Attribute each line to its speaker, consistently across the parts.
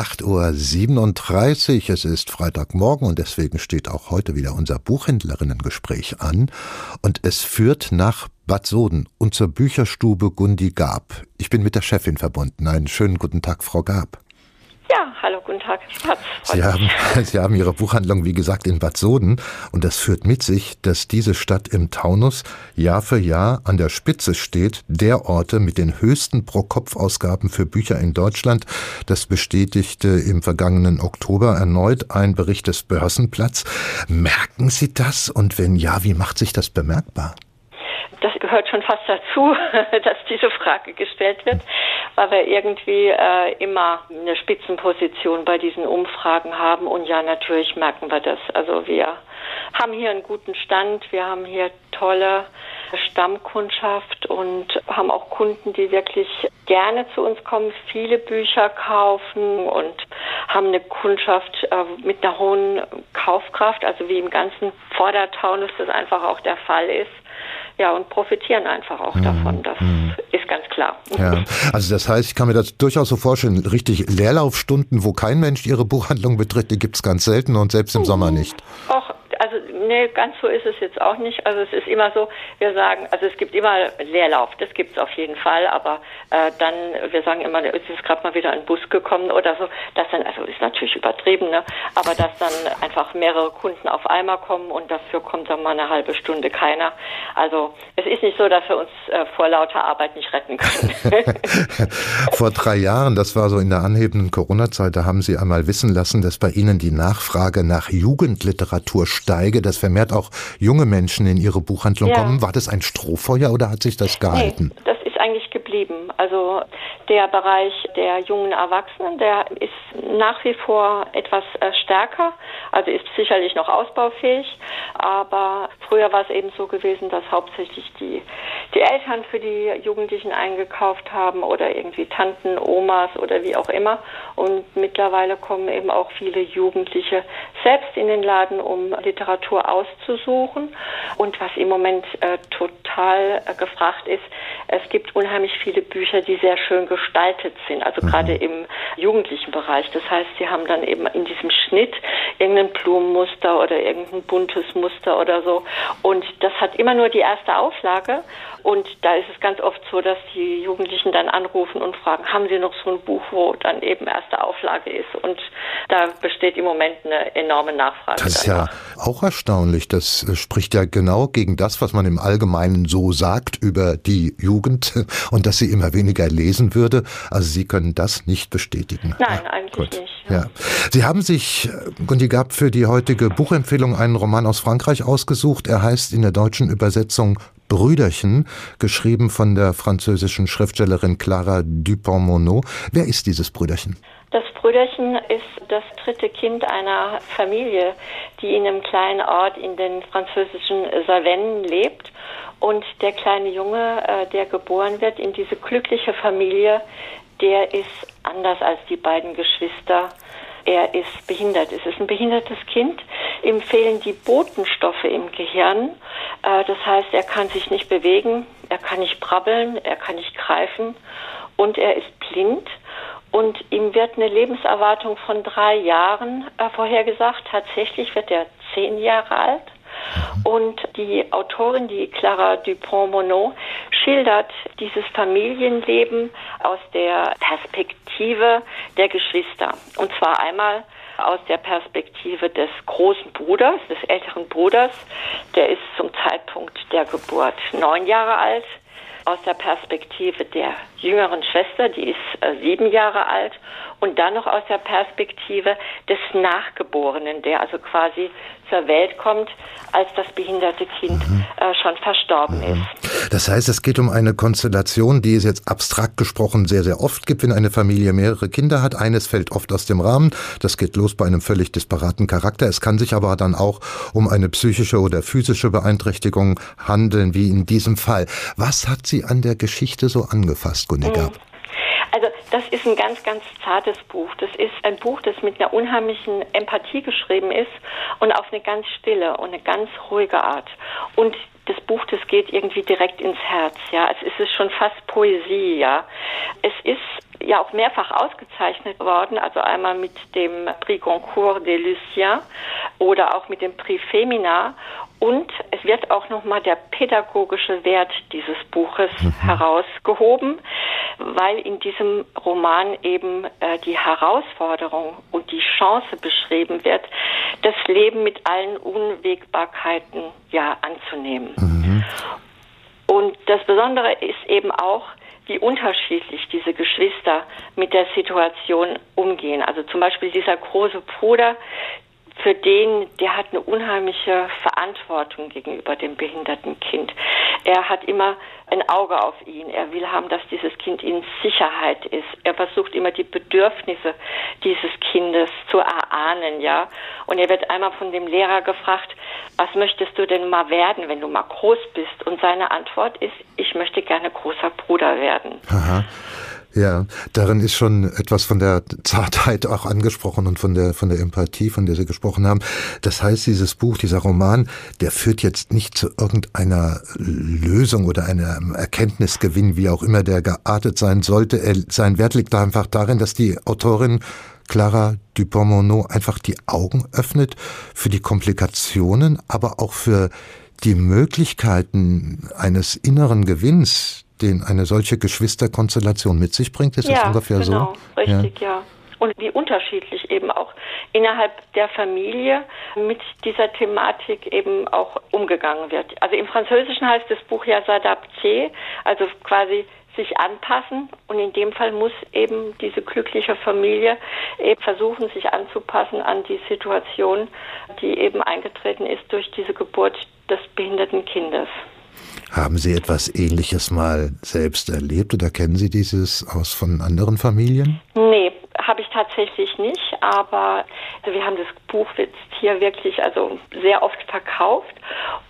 Speaker 1: 8.37 Uhr. Es ist Freitagmorgen und deswegen steht auch heute wieder unser Buchhändlerinnengespräch an. Und es führt nach Bad Soden und zur Bücherstube Gundi Gab. Ich bin mit der Chefin verbunden. Einen schönen guten Tag, Frau Gab.
Speaker 2: Hallo, guten Tag.
Speaker 1: Sie haben, Sie haben Ihre Buchhandlung, wie gesagt, in Bad Soden. Und das führt mit sich, dass diese Stadt im Taunus Jahr für Jahr an der Spitze steht, der Orte mit den höchsten Pro-Kopf-Ausgaben für Bücher in Deutschland. Das bestätigte im vergangenen Oktober erneut ein Bericht des Börsenplatz. Merken Sie das? Und wenn ja, wie macht sich das bemerkbar?
Speaker 2: das gehört schon fast dazu, dass diese Frage gestellt wird, weil wir irgendwie äh, immer eine Spitzenposition bei diesen Umfragen haben. Und ja, natürlich merken wir das. Also wir haben hier einen guten Stand, wir haben hier tolle Stammkundschaft und haben auch Kunden, die wirklich gerne zu uns kommen, viele Bücher kaufen und haben eine Kundschaft äh, mit einer hohen Kaufkraft, also wie im ganzen Vordertaunus das einfach auch der Fall ist ja, und profitieren einfach auch mhm. davon. Das mhm. ist ganz klar.
Speaker 1: Ja, also das heißt, ich kann mir das durchaus so vorstellen, richtig Leerlaufstunden, wo kein Mensch ihre Buchhandlung betritt, die gibt es ganz selten und selbst im mhm. Sommer nicht.
Speaker 2: Also nee, ganz so ist es jetzt auch nicht. Also es ist immer so, wir sagen, also es gibt immer Leerlauf, das gibt es auf jeden Fall, aber äh, dann, wir sagen immer, es ist gerade mal wieder ein Bus gekommen oder so, das dann, also ist natürlich übertrieben, ne? aber dass dann einfach mehrere Kunden auf einmal kommen und dafür kommt dann mal eine halbe Stunde keiner. Also es ist nicht so, dass wir uns äh, vor lauter Arbeit nicht retten können.
Speaker 1: vor drei Jahren, das war so in der anhebenden Corona-Zeit, da haben Sie einmal wissen lassen, dass bei Ihnen die Nachfrage nach Jugendliteratur steige, dass vermehrt auch junge Menschen in Ihre Buchhandlung ja. kommen. War das ein Strohfeuer oder hat sich das gehalten?
Speaker 2: Nee, das ist eigentlich geblieben. Also der Bereich der jungen Erwachsenen, der ist nach wie vor etwas äh, stärker, also ist sicherlich noch ausbaufähig, aber früher war es eben so gewesen, dass hauptsächlich die, die Eltern für die Jugendlichen eingekauft haben oder irgendwie Tanten, Omas oder wie auch immer. Und mittlerweile kommen eben auch viele Jugendliche selbst in den Laden, um Literatur auszusuchen. Und was im Moment äh, total äh, gefragt ist, es gibt unheimlich viele Bücher, die sehr schön gestaltet sind, also mhm. gerade im jugendlichen Bereich. Das heißt, sie haben dann eben in diesem Schnitt irgendein Blumenmuster oder irgendein buntes Muster oder so. Und das hat immer nur die erste Auflage. Und da ist es ganz oft so, dass die Jugendlichen dann anrufen und fragen, haben Sie noch so ein Buch, wo dann eben erste Auflage ist? Und da besteht im Moment eine enorme Nachfrage.
Speaker 1: Das ist ja auch erstaunlich. Das spricht ja genau gegen das, was man im Allgemeinen so sagt über die Jugend und dass sie immer weniger lesen würde. Also Sie können das nicht bestätigen.
Speaker 2: Nein, ja, eigentlich gut. nicht.
Speaker 1: Ja. Sie haben sich, äh, Gundi Gab, für die heutige Buchempfehlung einen Roman aus Frankreich ausgesucht. Er heißt in der deutschen Übersetzung Brüderchen, geschrieben von der französischen Schriftstellerin Clara Dupont-Monod. Wer ist dieses Brüderchen?
Speaker 2: Das Brüderchen ist das dritte Kind einer Familie, die in einem kleinen Ort in den französischen Salvennen lebt. Und der kleine Junge, äh, der geboren wird in diese glückliche Familie, der ist anders als die beiden Geschwister. Er ist behindert. Es ist ein behindertes Kind. Ihm fehlen die Botenstoffe im Gehirn. Äh, das heißt, er kann sich nicht bewegen, er kann nicht brabbeln, er kann nicht greifen und er ist blind. Und ihm wird eine Lebenserwartung von drei Jahren äh, vorhergesagt. Tatsächlich wird er zehn Jahre alt. Und die Autorin, die Clara Dupont-Monod, schildert dieses Familienleben aus der Perspektive der Geschwister. Und zwar einmal aus der Perspektive des großen Bruders, des älteren Bruders. Der ist zum Zeitpunkt der Geburt neun Jahre alt. Aus der Perspektive der jüngeren Schwester, die ist äh, sieben Jahre alt. Und dann noch aus der Perspektive des Nachgeborenen, der also quasi zur Welt kommt, als das behinderte Kind mhm. äh, schon verstorben mhm. ist.
Speaker 1: Das heißt, es geht um eine Konstellation, die es jetzt abstrakt gesprochen sehr, sehr oft gibt, wenn eine Familie mehrere Kinder hat. Eines fällt oft aus dem Rahmen. Das geht los bei einem völlig disparaten Charakter. Es kann sich aber dann auch um eine psychische oder physische Beeinträchtigung handeln, wie in diesem Fall. Was hat Sie an der Geschichte so angefasst, Gunniger? Mhm.
Speaker 2: Also das das ist ein ganz, ganz zartes Buch. Das ist ein Buch, das mit einer unheimlichen Empathie geschrieben ist und auf eine ganz stille und eine ganz ruhige Art. Und das Buch, das geht irgendwie direkt ins Herz, ja. Es ist schon fast Poesie, ja. Es ist ja auch mehrfach ausgezeichnet worden, also einmal mit dem Prix Goncourt des Luciens oder auch mit dem Prix Femina. Und es wird auch nochmal der pädagogische Wert dieses Buches mhm. herausgehoben, weil in diesem Roman eben äh, die Herausforderung und die Chance beschrieben wird, das Leben mit allen Unwägbarkeiten ja anzunehmen. Mhm. Und das Besondere ist eben auch, wie unterschiedlich diese Geschwister mit der Situation umgehen. Also zum Beispiel dieser große Bruder, für den, der hat eine unheimliche Verantwortung gegenüber dem behinderten Kind. Er hat immer ein Auge auf ihn. Er will haben, dass dieses Kind in Sicherheit ist. Er versucht immer die Bedürfnisse dieses Kindes zu erahnen, ja. Und er wird einmal von dem Lehrer gefragt, was möchtest du denn mal werden, wenn du mal groß bist? Und seine Antwort ist, ich möchte gerne großer Bruder werden.
Speaker 1: Aha. Ja, darin ist schon etwas von der Zartheit auch angesprochen und von der, von der Empathie, von der Sie gesprochen haben. Das heißt, dieses Buch, dieser Roman, der führt jetzt nicht zu irgendeiner Lösung oder einem Erkenntnisgewinn, wie auch immer der geartet sein sollte. Er, sein Wert liegt da einfach darin, dass die Autorin Clara Dupont-Monod einfach die Augen öffnet für die Komplikationen, aber auch für die Möglichkeiten eines inneren Gewinns, den eine solche Geschwisterkonstellation mit sich bringt? Ist
Speaker 2: ja,
Speaker 1: das ungefähr
Speaker 2: genau,
Speaker 1: so?
Speaker 2: Richtig, ja. ja. Und wie unterschiedlich eben auch innerhalb der Familie mit dieser Thematik eben auch umgegangen wird. Also im Französischen heißt das Buch ja s'adapter, also quasi sich anpassen und in dem Fall muss eben diese glückliche Familie eben versuchen, sich anzupassen an die Situation, die eben eingetreten ist durch diese Geburt des behinderten Kindes.
Speaker 1: Haben Sie etwas Ähnliches mal selbst erlebt oder kennen Sie dieses aus von anderen Familien?
Speaker 2: Nee, habe ich tatsächlich nicht, aber also wir haben das Buch jetzt hier wirklich also sehr oft verkauft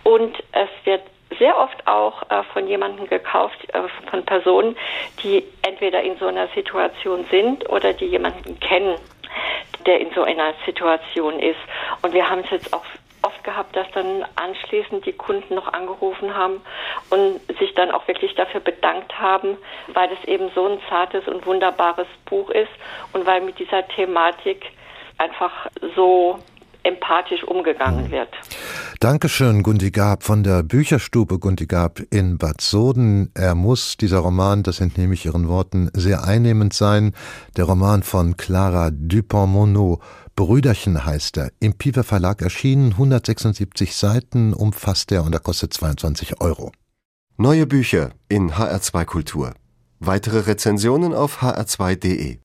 Speaker 2: und es wird sehr oft auch äh, von jemandem gekauft, äh, von Personen, die entweder in so einer Situation sind oder die jemanden kennen, der in so einer Situation ist. Und wir haben es jetzt auch gehabt, dass dann anschließend die Kunden noch angerufen haben und sich dann auch wirklich dafür bedankt haben, weil es eben so ein zartes und wunderbares Buch ist und weil mit dieser Thematik einfach so empathisch umgegangen wird.
Speaker 1: Dankeschön, Gundi Gab von der Bücherstube Gundi Gab in Bad Soden. Er muss, dieser Roman, das entnehme ich Ihren Worten, sehr einnehmend sein. Der Roman von Clara Dupont-Monod Brüderchen heißt er. Im Piper Verlag erschienen, 176 Seiten umfasst er und er kostet 22 Euro.
Speaker 3: Neue Bücher in HR2 Kultur. Weitere Rezensionen auf hr2.de.